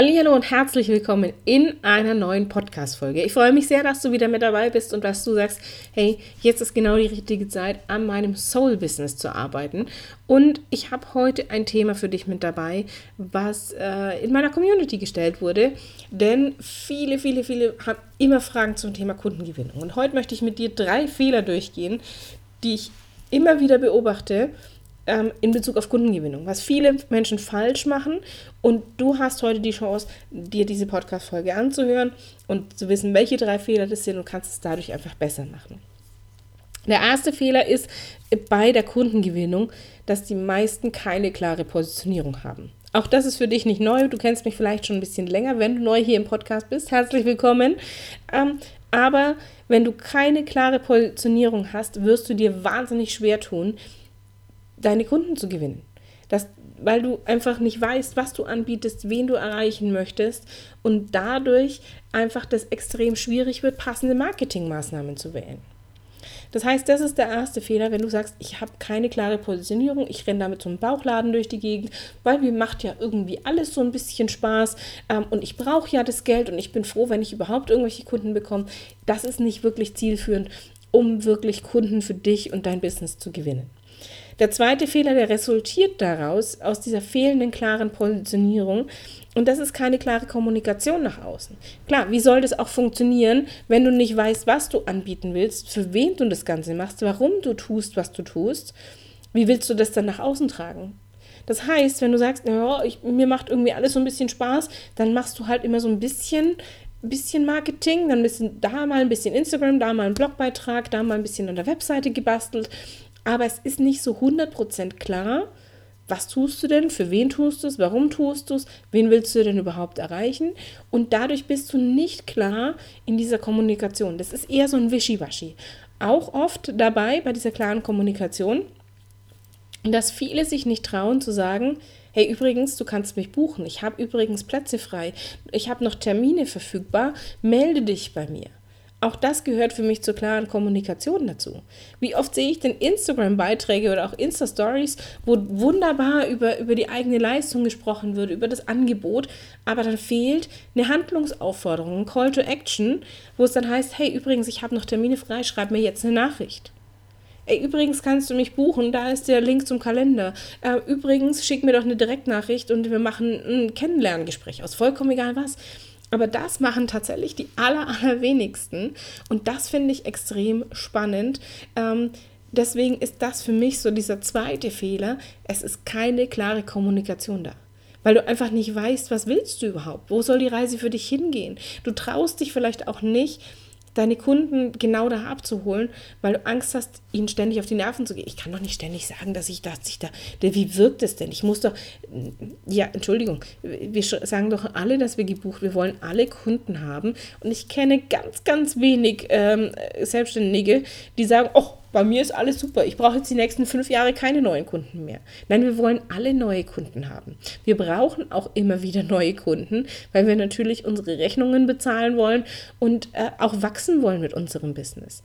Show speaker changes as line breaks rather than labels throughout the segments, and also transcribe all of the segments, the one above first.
Hallo und herzlich willkommen in einer neuen Podcast-Folge. Ich freue mich sehr, dass du wieder mit dabei bist und dass du sagst, hey, jetzt ist genau die richtige Zeit, an meinem Soul-Business zu arbeiten. Und ich habe heute ein Thema für dich mit dabei, was äh, in meiner Community gestellt wurde. Denn viele, viele, viele haben immer Fragen zum Thema Kundengewinnung. Und heute möchte ich mit dir drei Fehler durchgehen, die ich immer wieder beobachte ähm, in Bezug auf Kundengewinnung, was viele Menschen falsch machen. Und du hast heute die Chance, dir diese Podcast-Folge anzuhören und zu wissen, welche drei Fehler das sind und kannst es dadurch einfach besser machen. Der erste Fehler ist bei der Kundengewinnung, dass die meisten keine klare Positionierung haben. Auch das ist für dich nicht neu. Du kennst mich vielleicht schon ein bisschen länger, wenn du neu hier im Podcast bist. Herzlich willkommen. Ähm, aber wenn du keine klare Positionierung hast, wirst du dir wahnsinnig schwer tun, deine Kunden zu gewinnen. Das, weil du einfach nicht weißt, was du anbietest, wen du erreichen möchtest und dadurch einfach das extrem schwierig wird, passende Marketingmaßnahmen zu wählen. Das heißt, das ist der erste Fehler, wenn du sagst, ich habe keine klare Positionierung, ich renne damit zum Bauchladen durch die Gegend, weil mir macht ja irgendwie alles so ein bisschen Spaß ähm, und ich brauche ja das Geld und ich bin froh, wenn ich überhaupt irgendwelche Kunden bekomme. Das ist nicht wirklich zielführend, um wirklich Kunden für dich und dein Business zu gewinnen. Der zweite Fehler, der resultiert daraus, aus dieser fehlenden klaren Positionierung. Und das ist keine klare Kommunikation nach außen. Klar, wie soll das auch funktionieren, wenn du nicht weißt, was du anbieten willst, für wen du das Ganze machst, warum du tust, was du tust? Wie willst du das dann nach außen tragen? Das heißt, wenn du sagst, ja, ich, mir macht irgendwie alles so ein bisschen Spaß, dann machst du halt immer so ein bisschen bisschen Marketing, dann ein bisschen da mal ein bisschen Instagram, da mal ein Blogbeitrag, da mal ein bisschen an der Webseite gebastelt aber es ist nicht so 100% klar, was tust du denn, für wen tust du es, warum tust du es, wen willst du denn überhaupt erreichen und dadurch bist du nicht klar in dieser Kommunikation. Das ist eher so ein Wischiwaschi. Auch oft dabei bei dieser klaren Kommunikation, dass viele sich nicht trauen zu sagen, hey übrigens, du kannst mich buchen, ich habe übrigens Plätze frei, ich habe noch Termine verfügbar, melde dich bei mir. Auch das gehört für mich zur klaren Kommunikation dazu. Wie oft sehe ich denn Instagram-Beiträge oder auch Insta-Stories, wo wunderbar über, über die eigene Leistung gesprochen wird, über das Angebot, aber dann fehlt eine Handlungsaufforderung, ein Call to Action, wo es dann heißt, hey, übrigens, ich habe noch Termine frei, schreib mir jetzt eine Nachricht. Ey, übrigens kannst du mich buchen, da ist der Link zum Kalender. Äh, übrigens, schick mir doch eine Direktnachricht und wir machen ein Kennenlerngespräch aus, vollkommen egal was. Aber das machen tatsächlich die aller, allerwenigsten. Und das finde ich extrem spannend. Ähm, deswegen ist das für mich so dieser zweite Fehler. Es ist keine klare Kommunikation da. Weil du einfach nicht weißt, was willst du überhaupt? Wo soll die Reise für dich hingehen? Du traust dich vielleicht auch nicht, deine Kunden genau da abzuholen, weil du Angst hast, ihnen ständig auf die Nerven zu gehen. Ich kann doch nicht ständig sagen, dass ich, dass ich da, wie wirkt es denn? Ich muss doch, ja, Entschuldigung, wir sagen doch alle, dass wir gebucht, wir wollen alle Kunden haben. Und ich kenne ganz, ganz wenig ähm, Selbstständige, die sagen, oh, bei mir ist alles super. Ich brauche jetzt die nächsten fünf Jahre keine neuen Kunden mehr. Nein, wir wollen alle neue Kunden haben. Wir brauchen auch immer wieder neue Kunden, weil wir natürlich unsere Rechnungen bezahlen wollen und äh, auch wachsen wollen mit unserem Business.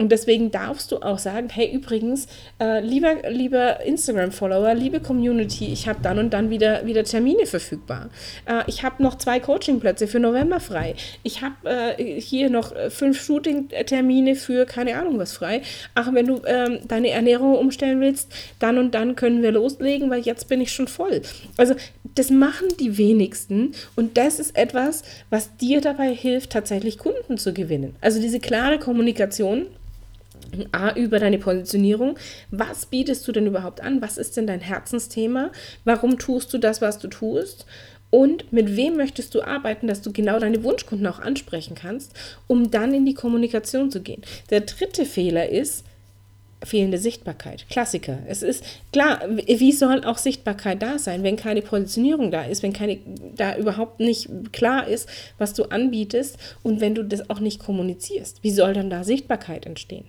Und deswegen darfst du auch sagen, hey übrigens, äh, lieber, lieber Instagram-Follower, liebe Community, ich habe dann und dann wieder, wieder Termine verfügbar. Äh, ich habe noch zwei Coaching-Plätze für November frei. Ich habe äh, hier noch äh, fünf Shooting-Termine für keine Ahnung was frei. Ach, wenn du ähm, deine Ernährung umstellen willst, dann und dann können wir loslegen, weil jetzt bin ich schon voll. Also das machen die wenigsten und das ist etwas, was dir dabei hilft, tatsächlich Kunden zu gewinnen. Also diese klare Kommunikation A, über deine Positionierung. Was bietest du denn überhaupt an? Was ist denn dein Herzensthema? Warum tust du das, was du tust? Und mit wem möchtest du arbeiten, dass du genau deine Wunschkunden auch ansprechen kannst, um dann in die Kommunikation zu gehen? Der dritte Fehler ist, fehlende Sichtbarkeit. Klassiker. Es ist klar, wie soll auch Sichtbarkeit da sein, wenn keine Positionierung da ist, wenn keine da überhaupt nicht klar ist, was du anbietest und wenn du das auch nicht kommunizierst. Wie soll dann da Sichtbarkeit entstehen?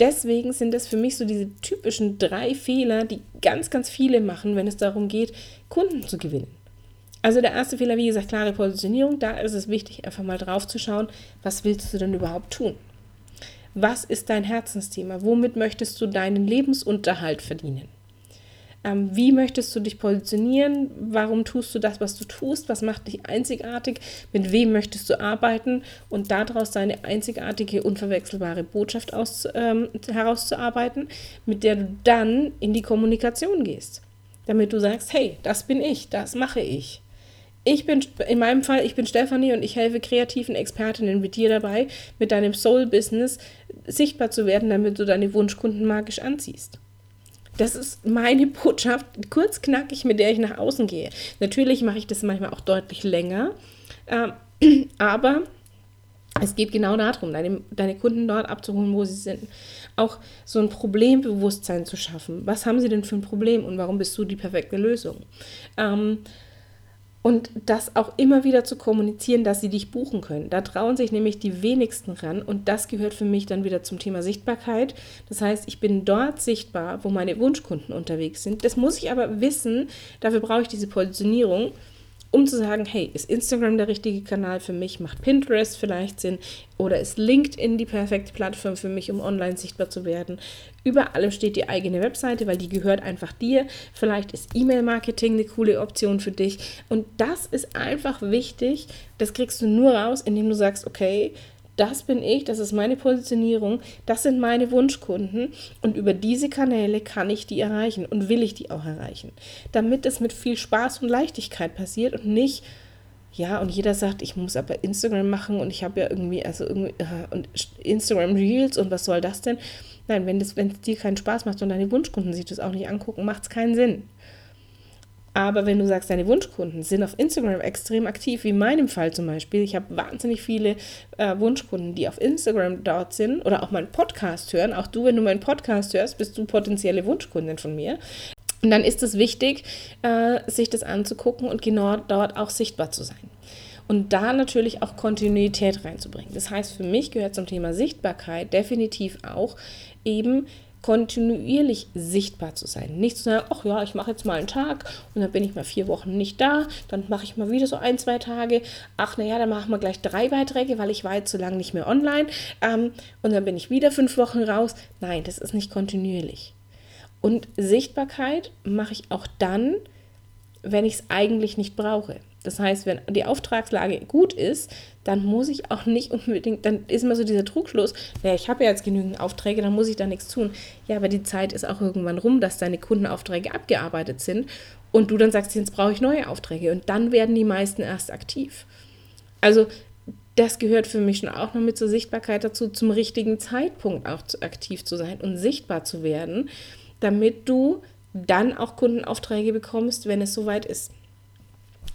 Deswegen sind das für mich so diese typischen drei Fehler, die ganz, ganz viele machen, wenn es darum geht, Kunden zu gewinnen. Also der erste Fehler, wie gesagt, klare Positionierung. Da ist es wichtig, einfach mal drauf zu schauen, was willst du denn überhaupt tun? Was ist dein Herzensthema? Womit möchtest du deinen Lebensunterhalt verdienen? Ähm, wie möchtest du dich positionieren? Warum tust du das, was du tust? Was macht dich einzigartig? Mit wem möchtest du arbeiten? Und daraus deine einzigartige, unverwechselbare Botschaft aus, ähm, herauszuarbeiten, mit der du dann in die Kommunikation gehst. Damit du sagst, hey, das bin ich, das mache ich. Ich bin, in meinem Fall, ich bin Stefanie und ich helfe kreativen Expertinnen mit dir dabei, mit deinem Soul-Business sichtbar zu werden, damit du deine Wunschkunden magisch anziehst. Das ist meine Botschaft, kurz knackig, mit der ich nach außen gehe. Natürlich mache ich das manchmal auch deutlich länger, äh, aber es geht genau darum, deine, deine Kunden dort abzuholen, wo sie sind. Auch so ein Problembewusstsein zu schaffen. Was haben sie denn für ein Problem und warum bist du die perfekte Lösung? Ähm, und das auch immer wieder zu kommunizieren, dass sie dich buchen können. Da trauen sich nämlich die wenigsten ran und das gehört für mich dann wieder zum Thema Sichtbarkeit. Das heißt, ich bin dort sichtbar, wo meine Wunschkunden unterwegs sind. Das muss ich aber wissen, dafür brauche ich diese Positionierung um zu sagen, hey, ist Instagram der richtige Kanal für mich? Macht Pinterest vielleicht Sinn? Oder ist LinkedIn die perfekte Plattform für mich, um online sichtbar zu werden? Über allem steht die eigene Webseite, weil die gehört einfach dir. Vielleicht ist E-Mail-Marketing eine coole Option für dich. Und das ist einfach wichtig. Das kriegst du nur raus, indem du sagst, okay, das bin ich, das ist meine Positionierung, das sind meine Wunschkunden und über diese Kanäle kann ich die erreichen und will ich die auch erreichen, damit es mit viel Spaß und Leichtigkeit passiert und nicht ja, und jeder sagt, ich muss aber Instagram machen und ich habe ja irgendwie, also irgendwie, äh, und Instagram Reels und was soll das denn? Nein, wenn es dir keinen Spaß macht und deine Wunschkunden sich das auch nicht angucken, macht es keinen Sinn. Aber wenn du sagst, deine Wunschkunden sind auf Instagram extrem aktiv, wie in meinem Fall zum Beispiel, ich habe wahnsinnig viele äh, Wunschkunden, die auf Instagram dort sind oder auch meinen Podcast hören. Auch du, wenn du meinen Podcast hörst, bist du potenzielle Wunschkundin von mir. Und dann ist es wichtig, äh, sich das anzugucken und genau dort auch sichtbar zu sein. Und da natürlich auch Kontinuität reinzubringen. Das heißt, für mich gehört zum Thema Sichtbarkeit definitiv auch eben kontinuierlich sichtbar zu sein. Nicht zu sagen, ach ja, ich mache jetzt mal einen Tag und dann bin ich mal vier Wochen nicht da, dann mache ich mal wieder so ein, zwei Tage, ach naja, dann machen wir gleich drei Beiträge, weil ich war jetzt so lange nicht mehr online ähm, und dann bin ich wieder fünf Wochen raus. Nein, das ist nicht kontinuierlich. Und Sichtbarkeit mache ich auch dann, wenn ich es eigentlich nicht brauche. Das heißt, wenn die Auftragslage gut ist, dann muss ich auch nicht unbedingt, dann ist immer so dieser Trugschluss, naja, ich habe ja jetzt genügend Aufträge, dann muss ich da nichts tun. Ja, aber die Zeit ist auch irgendwann rum, dass deine Kundenaufträge abgearbeitet sind und du dann sagst, jetzt brauche ich neue Aufträge und dann werden die meisten erst aktiv. Also das gehört für mich schon auch noch mit zur Sichtbarkeit dazu, zum richtigen Zeitpunkt auch aktiv zu sein und sichtbar zu werden, damit du dann auch Kundenaufträge bekommst, wenn es soweit ist.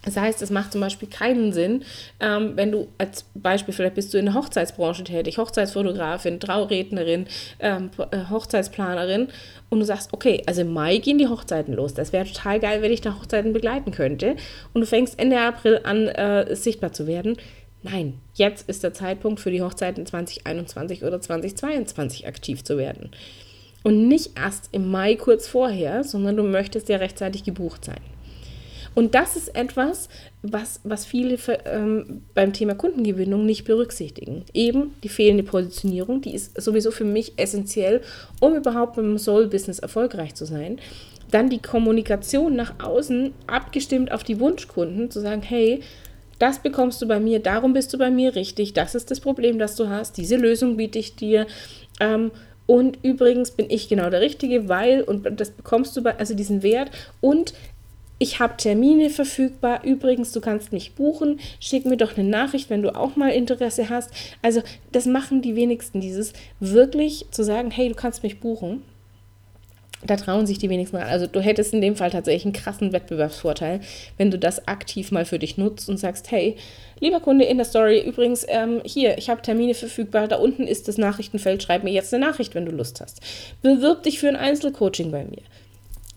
Das heißt, es macht zum Beispiel keinen Sinn, ähm, wenn du als Beispiel, vielleicht bist du in der Hochzeitsbranche tätig, Hochzeitsfotografin, Traurednerin, ähm, äh, Hochzeitsplanerin und du sagst, okay, also im Mai gehen die Hochzeiten los. Das wäre total geil, wenn ich da Hochzeiten begleiten könnte. Und du fängst Ende April an, äh, sichtbar zu werden. Nein, jetzt ist der Zeitpunkt für die Hochzeiten 2021 oder 2022 aktiv zu werden. Und nicht erst im Mai kurz vorher, sondern du möchtest ja rechtzeitig gebucht sein. Und das ist etwas, was, was viele ähm, beim Thema Kundengewinnung nicht berücksichtigen. Eben die fehlende Positionierung, die ist sowieso für mich essentiell, um überhaupt dem Soul-Business erfolgreich zu sein. Dann die Kommunikation nach außen, abgestimmt auf die Wunschkunden, zu sagen, hey, das bekommst du bei mir, darum bist du bei mir richtig, das ist das Problem, das du hast, diese Lösung biete ich dir. Ähm, und übrigens bin ich genau der Richtige, weil, und das bekommst du bei, also diesen Wert. Und ich habe Termine verfügbar. Übrigens, du kannst mich buchen. Schick mir doch eine Nachricht, wenn du auch mal Interesse hast. Also, das machen die wenigsten, dieses wirklich zu sagen, hey, du kannst mich buchen. Da trauen sich die wenigsten ran. Also, du hättest in dem Fall tatsächlich einen krassen Wettbewerbsvorteil, wenn du das aktiv mal für dich nutzt und sagst, hey, lieber Kunde in der Story, übrigens, ähm, hier, ich habe Termine verfügbar. Da unten ist das Nachrichtenfeld. Schreib mir jetzt eine Nachricht, wenn du Lust hast. Bewirb dich für ein Einzelcoaching bei mir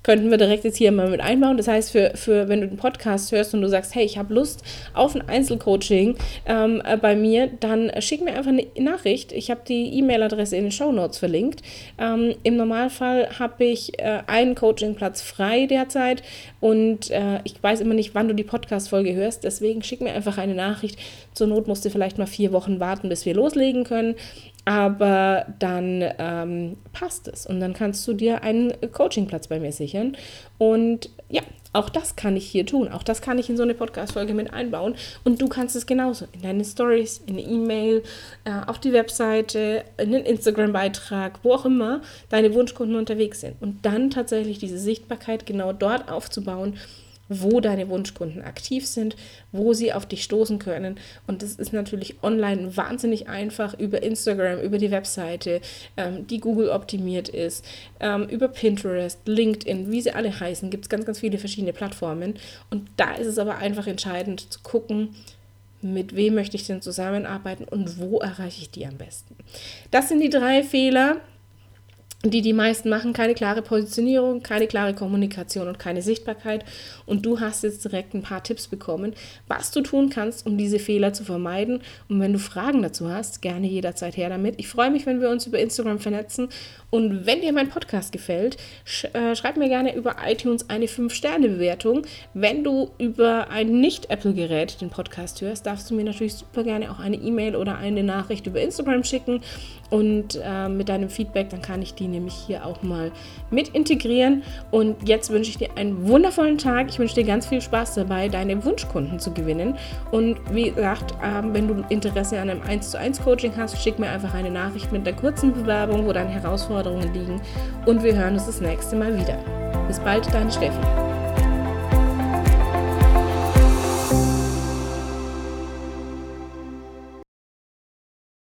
könnten wir direkt jetzt hier mal mit einbauen. Das heißt, für, für wenn du den Podcast hörst und du sagst, hey, ich habe Lust auf ein Einzelcoaching ähm, äh, bei mir, dann schick mir einfach eine Nachricht. Ich habe die E-Mail-Adresse in den Show Notes verlinkt. Ähm, Im Normalfall habe ich äh, einen Coachingplatz frei derzeit und äh, ich weiß immer nicht, wann du die Podcast-Folge hörst. Deswegen schick mir einfach eine Nachricht. Zur Not musst du vielleicht mal vier Wochen warten, bis wir loslegen können aber dann ähm, passt es und dann kannst du dir einen Coachingplatz bei mir sichern. Und ja, auch das kann ich hier tun. Auch das kann ich in so eine Podcast-Folge mit einbauen. Und du kannst es genauso in deine Stories, in eine E-Mail, äh, auf die Webseite, in den Instagram-Beitrag, wo auch immer deine Wunschkunden unterwegs sind. Und dann tatsächlich diese Sichtbarkeit genau dort aufzubauen wo deine Wunschkunden aktiv sind, wo sie auf dich stoßen können. Und das ist natürlich online wahnsinnig einfach über Instagram, über die Webseite, ähm, die Google optimiert ist, ähm, über Pinterest, LinkedIn, wie sie alle heißen, gibt es ganz, ganz viele verschiedene Plattformen. Und da ist es aber einfach entscheidend zu gucken, mit wem möchte ich denn zusammenarbeiten und wo erreiche ich die am besten. Das sind die drei Fehler, die die meisten machen, keine klare Positionierung, keine klare Kommunikation und keine Sichtbarkeit. Und du hast jetzt direkt ein paar Tipps bekommen, was du tun kannst, um diese Fehler zu vermeiden. Und wenn du Fragen dazu hast, gerne jederzeit her damit. Ich freue mich, wenn wir uns über Instagram vernetzen. Und wenn dir mein Podcast gefällt, sch äh, schreib mir gerne über iTunes eine 5-Sterne-Bewertung. Wenn du über ein Nicht-Apple-Gerät den Podcast hörst, darfst du mir natürlich super gerne auch eine E-Mail oder eine Nachricht über Instagram schicken. Und äh, mit deinem Feedback, dann kann ich die nämlich hier auch mal mit integrieren. Und jetzt wünsche ich dir einen wundervollen Tag. Ich wünsche dir ganz viel Spaß dabei, deine Wunschkunden zu gewinnen. Und wie gesagt, äh, wenn du Interesse an einem 1 zu 1 Coaching hast, schick mir einfach eine Nachricht mit einer kurzen Bewerbung, wo deine Herausforderungen liegen. Und wir hören uns das nächste Mal wieder. Bis bald, deine Steffi.